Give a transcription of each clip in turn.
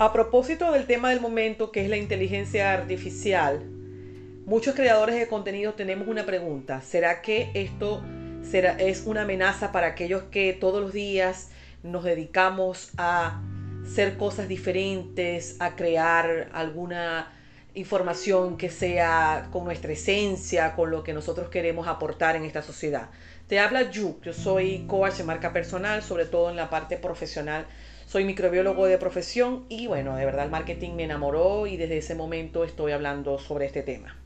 A propósito del tema del momento, que es la inteligencia artificial, muchos creadores de contenido tenemos una pregunta. ¿Será que esto es una amenaza para aquellos que todos los días nos dedicamos a hacer cosas diferentes, a crear alguna información que sea con nuestra esencia, con lo que nosotros queremos aportar en esta sociedad? Te habla Juk, yo soy coach de marca personal, sobre todo en la parte profesional soy microbiólogo de profesión y bueno, de verdad el marketing me enamoró y desde ese momento estoy hablando sobre este tema.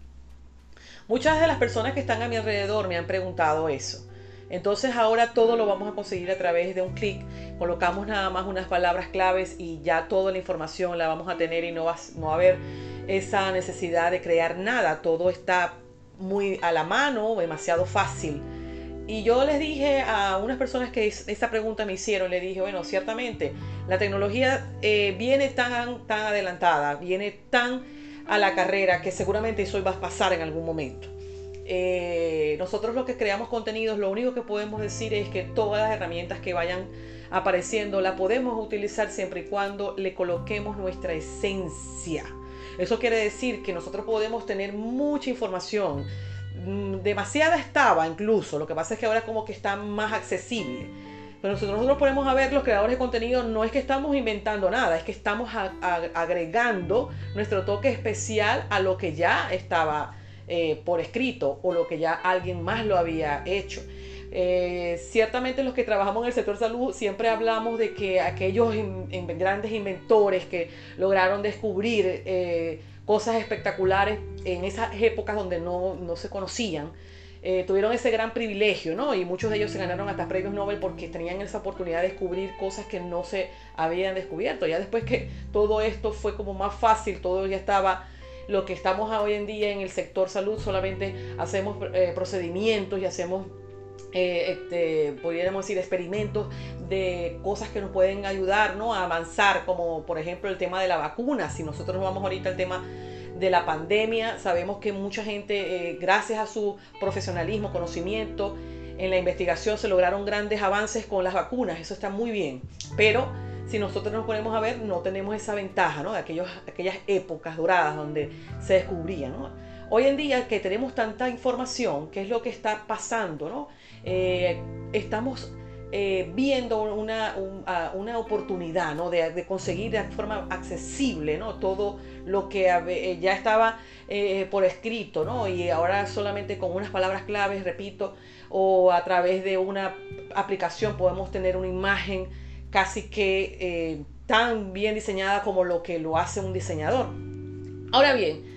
Muchas de las personas que están a mi alrededor me han preguntado eso. Entonces ahora todo lo vamos a conseguir a través de un clic. Colocamos nada más unas palabras claves y ya toda la información la vamos a tener y no va, no va a haber esa necesidad de crear nada. Todo está muy a la mano, demasiado fácil. Y yo les dije a unas personas que esa pregunta me hicieron, le dije, bueno, ciertamente, la tecnología eh, viene tan, tan adelantada, viene tan a la carrera que seguramente eso va a pasar en algún momento. Eh, nosotros los que creamos contenidos, lo único que podemos decir es que todas las herramientas que vayan apareciendo la podemos utilizar siempre y cuando le coloquemos nuestra esencia. Eso quiere decir que nosotros podemos tener mucha información, demasiada estaba incluso, lo que pasa es que ahora como que está más accesible. Pero nosotros nos ponemos a ver los creadores de contenido, no es que estamos inventando nada, es que estamos agregando nuestro toque especial a lo que ya estaba eh, por escrito o lo que ya alguien más lo había hecho. Eh, ciertamente los que trabajamos en el sector salud siempre hablamos de que aquellos grandes inventores que lograron descubrir eh, cosas espectaculares en esas épocas donde no, se conocían. Eh, tuvieron ese gran privilegio, ¿no? Y muchos de ellos se ganaron hasta premios Nobel porque tenían esa oportunidad de descubrir cosas que no se habían descubierto. Ya después que todo esto fue como más fácil, todo ya estaba, lo que estamos hoy en día en el sector salud, solamente hacemos eh, procedimientos y hacemos eh, este, podríamos decir, experimentos de cosas que nos pueden ayudar ¿no? a avanzar, como por ejemplo el tema de la vacuna. Si nosotros vamos ahorita al tema de la pandemia, sabemos que mucha gente, eh, gracias a su profesionalismo, conocimiento, en la investigación se lograron grandes avances con las vacunas, eso está muy bien, pero si nosotros nos ponemos a ver, no tenemos esa ventaja ¿no? de aquellos, aquellas épocas doradas donde se descubría. ¿no? Hoy en día que tenemos tanta información, ¿qué es lo que está pasando? ¿no? Eh, estamos eh, viendo una, una oportunidad ¿no? de, conseguir de forma accesible ¿no? todo lo que eh, ya estaba por escrito ¿no? y ahora solamente con unas palabras claves, repito, o a través de una aplicación podemos tener una imagen casi que tan bien diseñada como lo que lo hace un diseñador. Ahora bien,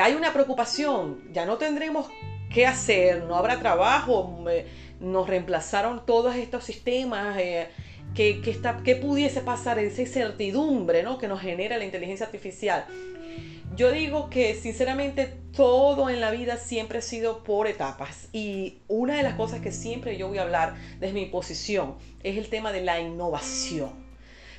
hay una preocupación, ya no tendremos qué hacer, no habrá trabajo, nos reemplazaron todos estos sistemas. Eh, ¿qué, qué, pudiese pasar? Esa incertidumbre ¿no? que nos genera la inteligencia artificial. Yo digo que sinceramente todo en la vida siempre ha sido por etapas y una de las cosas que siempre yo voy a hablar desde mi posición es el tema de la innovación.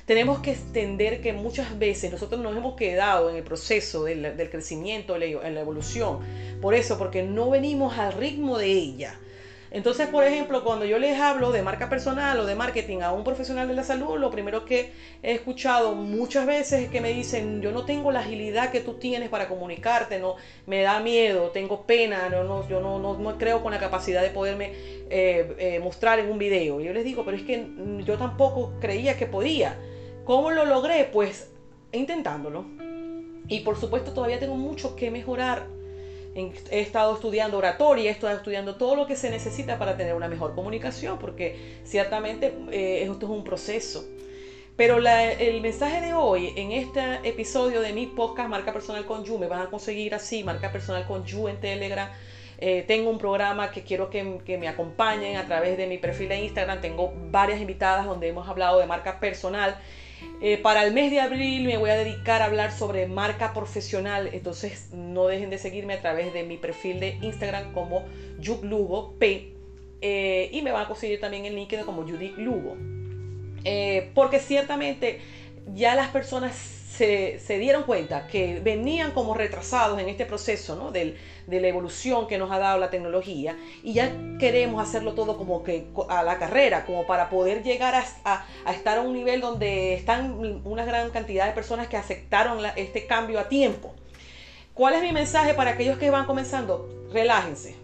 Tenemos que entender que muchas veces nosotros nos hemos quedado en el proceso del, crecimiento, en la evolución, por eso, porque no venimos al ritmo de ella. Entonces, por ejemplo, cuando yo les hablo de marca personal o de marketing a un profesional de la salud, lo primero que he escuchado muchas veces es que me dicen, yo no tengo la agilidad que tú tienes para comunicarte, no, me da miedo, tengo pena, no, yo no, no, creo con la capacidad de poderme eh, eh, mostrar en un video. Y yo les digo, pero es que yo tampoco creía que podía. ¿Cómo lo logré? Pues intentándolo. Y por supuesto todavía tengo mucho que mejorar. He estado estudiando oratoria, he estado estudiando todo lo que se necesita para tener una mejor comunicación, porque ciertamente eh, esto es un proceso. Pero el mensaje de hoy, en este episodio de mi podcast Marca Personal con You, me van a conseguir así, Marca Personal con You en Telegram. Eh, tengo un programa que quiero que, me acompañen a través de mi perfil de Instagram. Tengo varias invitadas donde hemos hablado de marca personal eh, para el mes de abril me voy a dedicar a hablar sobre marca profesional, entonces no dejen de seguirme a través de mi perfil de Instagram como Lugo P eh, y me van a conseguir también en LinkedIn como Judy Lugo. Eh, porque ciertamente ya las personas se, dieron cuenta que venían como retrasados en este proceso ¿no? de la evolución que nos ha dado la tecnología y ya queremos hacerlo todo como que a la carrera, como para poder llegar a, estar a un nivel donde están una gran cantidad de personas que aceptaron este cambio a tiempo. ¿Cuál es mi mensaje para aquellos que van comenzando? Relájense.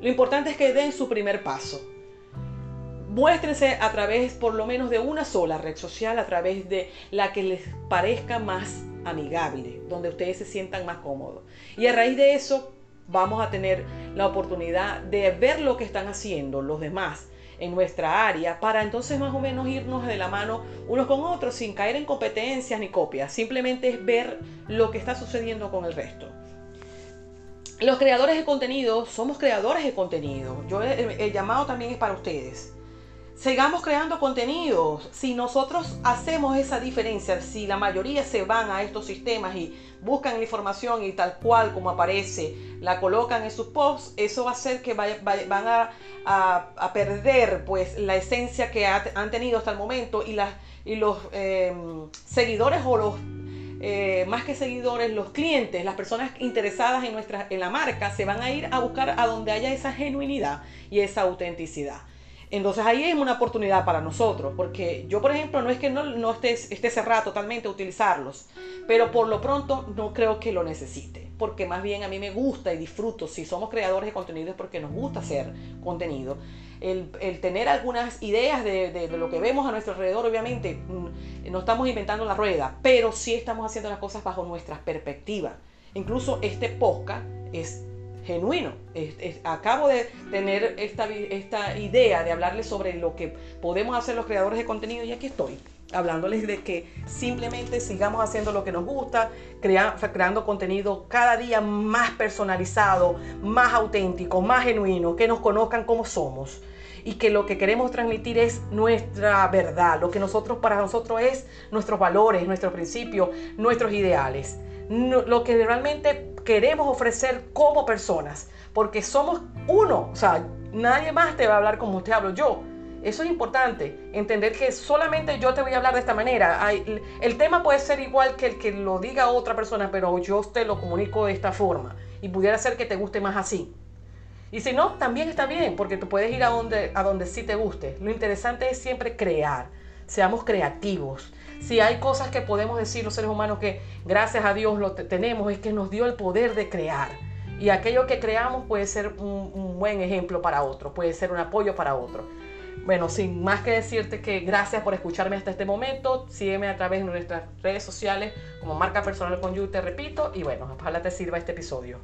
Lo importante es que den su primer paso muéstrense a través por lo menos de una sola red social, a través de la que les parezca más amigable, donde ustedes se sientan más cómodos. Y a raíz de eso vamos a tener la oportunidad de ver lo que están haciendo los demás en nuestra área para entonces más o menos irnos de la mano unos con otros sin caer en competencias ni copias. Simplemente es ver lo que está sucediendo con el resto. Los creadores de contenido somos creadores de contenido. Yo el llamado también es para ustedes sigamos creando contenidos. Si nosotros hacemos esa diferencia, si la mayoría se van a estos sistemas y buscan la información y tal cual como aparece, la colocan en sus posts, eso va a hacer que van a, perder pues la esencia que han tenido hasta el momento y, los em, seguidores o los eh, más que seguidores, los clientes, las personas interesadas en, nuestra, en la marca, se van a ir a buscar a donde haya esa genuinidad y esa autenticidad. Entonces ahí es una oportunidad para nosotros, porque yo, por ejemplo, no es que no, no esté, esté cerrada totalmente a utilizarlos, pero por lo pronto no creo que lo necesite, porque más bien a mí me gusta y disfruto, si somos creadores de contenido es porque nos gusta hacer contenido. El, tener algunas ideas de, lo que vemos a nuestro alrededor, obviamente, mm, no estamos inventando la rueda, pero sí estamos haciendo las cosas bajo nuestra perspectiva. Incluso este podcast es genuino. acabo de tener esta, esta idea de hablarles sobre lo que podemos hacer los creadores de contenido y aquí estoy hablándoles de que simplemente sigamos haciendo lo que nos gusta, creando contenido cada día más personalizado, más auténtico, más genuino, que nos conozcan como somos y que lo que queremos transmitir es nuestra verdad, lo que nosotros para nosotros es nuestros valores, nuestros principios, nuestros ideales, lo que realmente queremos ofrecer como personas, porque somos uno, o sea, nadie más te va a hablar como te hablo yo. Eso es importante, entender que solamente yo te voy a hablar de esta manera. el tema puede ser igual que el que lo diga otra persona, pero yo te lo comunico de esta forma y pudiera ser que te guste más así. Y si no, también está bien, porque tú puedes ir a donde, a donde sí te guste. Lo interesante es siempre crear, seamos creativos si hay cosas que podemos decir los seres humanos que gracias a Dios lo tenemos, es que nos dio el poder de crear. Y aquello que creamos puede ser un, buen ejemplo para otro, puede ser un apoyo para otro. Bueno, sin más que decirte que gracias por escucharme hasta este momento. Sígueme a través de nuestras redes sociales como marca personal con You, te repito. Y bueno, ojalá te sirva este episodio.